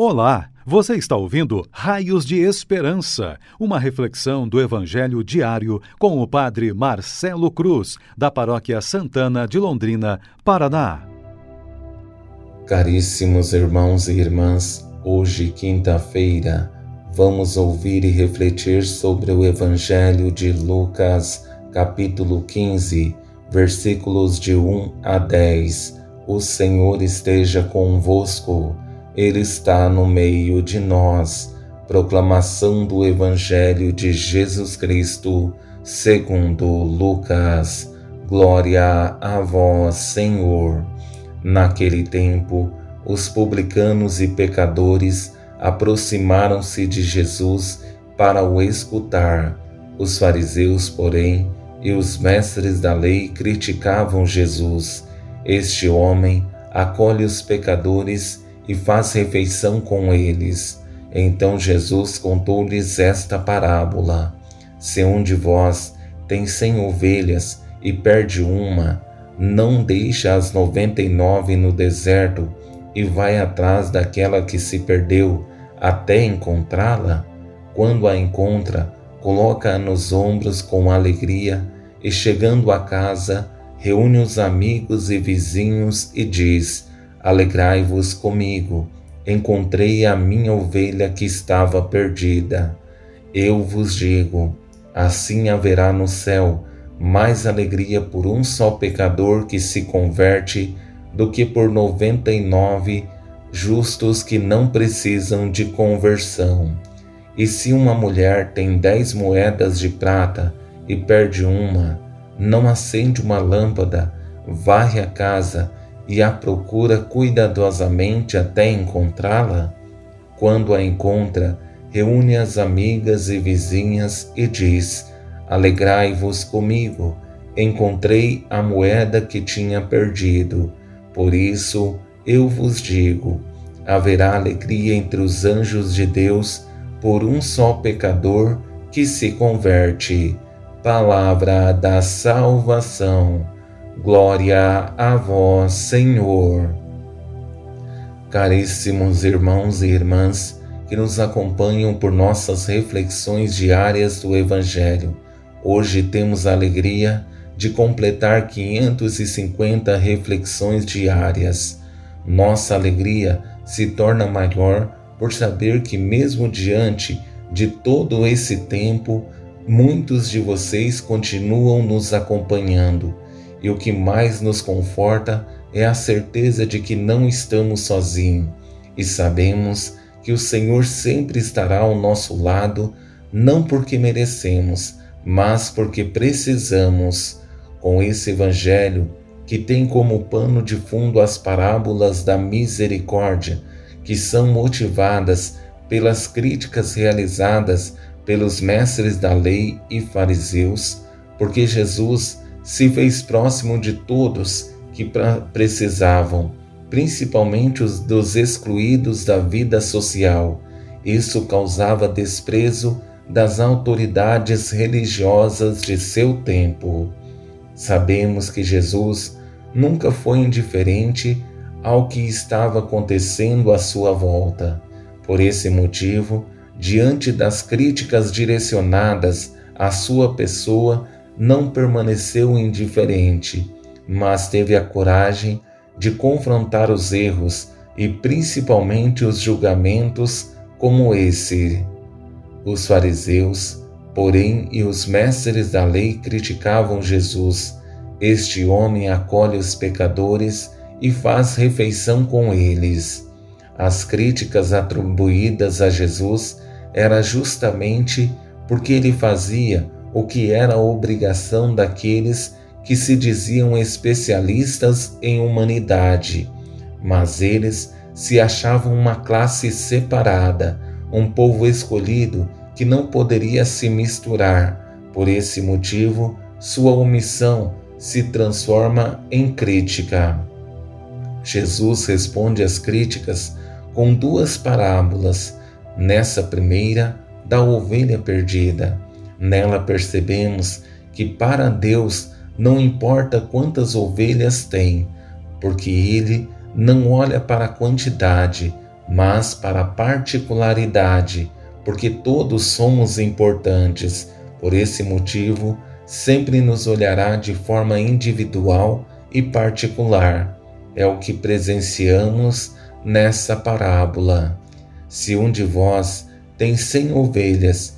Olá, você está ouvindo Raios de Esperança, uma reflexão do Evangelho diário com o Padre Marcelo Cruz, da Paróquia Santana de Londrina, Paraná. Caríssimos irmãos e irmãs, hoje, quinta-feira, vamos ouvir e refletir sobre o Evangelho de Lucas, capítulo 15, versículos de 1 a 10. O Senhor esteja convosco. Ele está no meio de nós. Proclamação do Evangelho de Jesus Cristo, segundo Lucas. Glória a vós, Senhor. Naquele tempo, os publicanos e pecadores aproximaram-se de Jesus para o escutar. Os fariseus, porém, e os mestres da lei criticavam Jesus. Este homem acolhe os pecadores e faz refeição com eles. Então Jesus contou-lhes esta parábola: Se um de vós tem cem ovelhas e perde uma, não deixa as noventa e nove no deserto e vai atrás daquela que se perdeu até encontrá-la? Quando a encontra, coloca-a nos ombros com alegria e, chegando a casa, reúne os amigos e vizinhos e diz: Alegrai-vos comigo, encontrei a minha ovelha que estava perdida. Eu vos digo: assim haverá no céu mais alegria por um só pecador que se converte do que por noventa e nove justos que não precisam de conversão. E se uma mulher tem dez moedas de prata e perde uma, não acende uma lâmpada, varre a casa e a procura cuidadosamente até encontrá-la? Quando a encontra, reúne as amigas e vizinhas e diz: Alegrai-vos comigo, encontrei a moeda que tinha perdido. Por isso eu vos digo: haverá alegria entre os anjos de Deus por um só pecador que se converte. Palavra da salvação. Glória a vós, Senhor. Caríssimos irmãos e irmãs que nos acompanham por nossas reflexões diárias do Evangelho, hoje temos a alegria de completar 550 reflexões diárias. Nossa alegria se torna maior por saber que, mesmo diante de todo esse tempo, muitos de vocês continuam nos acompanhando e o que mais nos conforta é a certeza de que não estamos sozinhos e sabemos que o Senhor sempre estará ao nosso lado, não porque merecemos, mas porque precisamos. Com esse Evangelho, que tem como pano de fundo as parábolas da misericórdia, que são motivadas pelas críticas realizadas pelos mestres da lei e fariseus, porque Jesus se fez próximo de todos que precisavam, principalmente os dos excluídos da vida social. Isso causava desprezo das autoridades religiosas de seu tempo. Sabemos que Jesus nunca foi indiferente ao que estava acontecendo à sua volta. Por esse motivo, diante das críticas direcionadas à sua pessoa, não permaneceu indiferente, mas teve a coragem de confrontar os erros e principalmente os julgamentos como esse. Os fariseus, porém, e os mestres da lei criticavam Jesus. Este homem acolhe os pecadores e faz refeição com eles. As críticas atribuídas a Jesus era justamente porque ele fazia o que era obrigação daqueles que se diziam especialistas em humanidade, mas eles se achavam uma classe separada, um povo escolhido que não poderia se misturar. Por esse motivo, sua omissão se transforma em crítica. Jesus responde às críticas com duas parábolas. Nessa primeira, da ovelha perdida Nela percebemos que para Deus não importa quantas ovelhas tem, porque Ele não olha para a quantidade, mas para a particularidade, porque todos somos importantes. Por esse motivo, sempre nos olhará de forma individual e particular. É o que presenciamos nessa parábola. Se um de vós tem cem ovelhas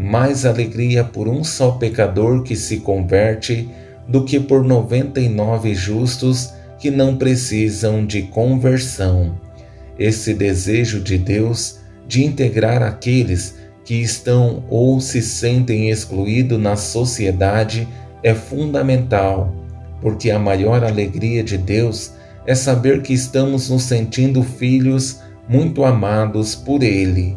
mais alegria por um só pecador que se converte do que por noventa e nove justos que não precisam de conversão. Esse desejo de Deus de integrar aqueles que estão ou se sentem excluídos na sociedade é fundamental, porque a maior alegria de Deus é saber que estamos nos sentindo filhos muito amados por Ele.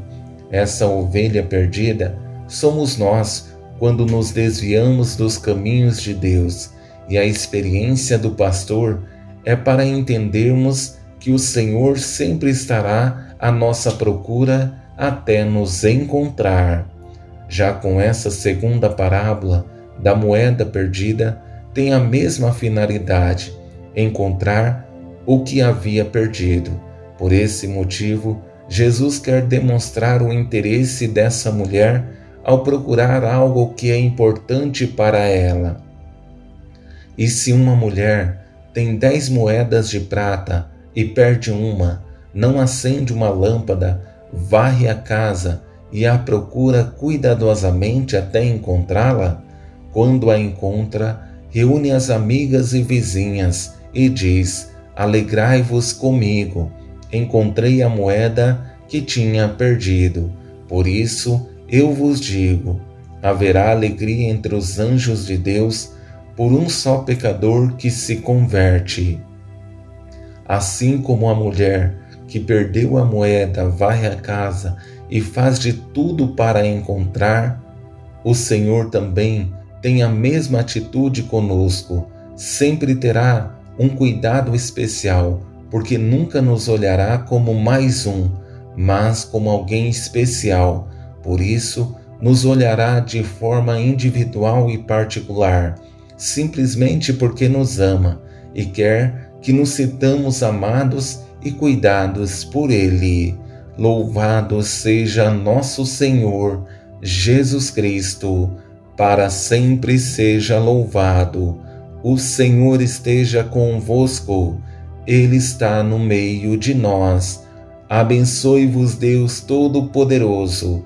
Essa ovelha perdida somos nós quando nos desviamos dos caminhos de Deus, e a experiência do pastor é para entendermos que o Senhor sempre estará à nossa procura até nos encontrar. Já com essa segunda parábola da moeda perdida, tem a mesma finalidade: encontrar o que havia perdido. Por esse motivo, Jesus quer demonstrar o interesse dessa mulher ao procurar algo que é importante para ela. E se uma mulher tem dez moedas de prata e perde uma, não acende uma lâmpada, varre a casa e a procura cuidadosamente até encontrá-la? Quando a encontra, reúne as amigas e vizinhas e diz: Alegrai-vos comigo, encontrei a moeda que tinha perdido. Por isso eu vos digo: haverá alegria entre os anjos de Deus por um só pecador que se converte. Assim como a mulher que perdeu a moeda vai à casa e faz de tudo para encontrar, o Senhor também tem a mesma atitude conosco, sempre terá um cuidado especial, porque nunca nos olhará como mais um, mas como alguém especial. Por isso, nos olhará de forma individual e particular simplesmente porque nos ama e quer que nos sintamos amados e cuidados por Ele. Louvado seja nosso Senhor Jesus Cristo, para sempre seja louvado. O Senhor esteja convosco, Ele está no meio de nós. Abençoe-vos, Deus Todo-Poderoso,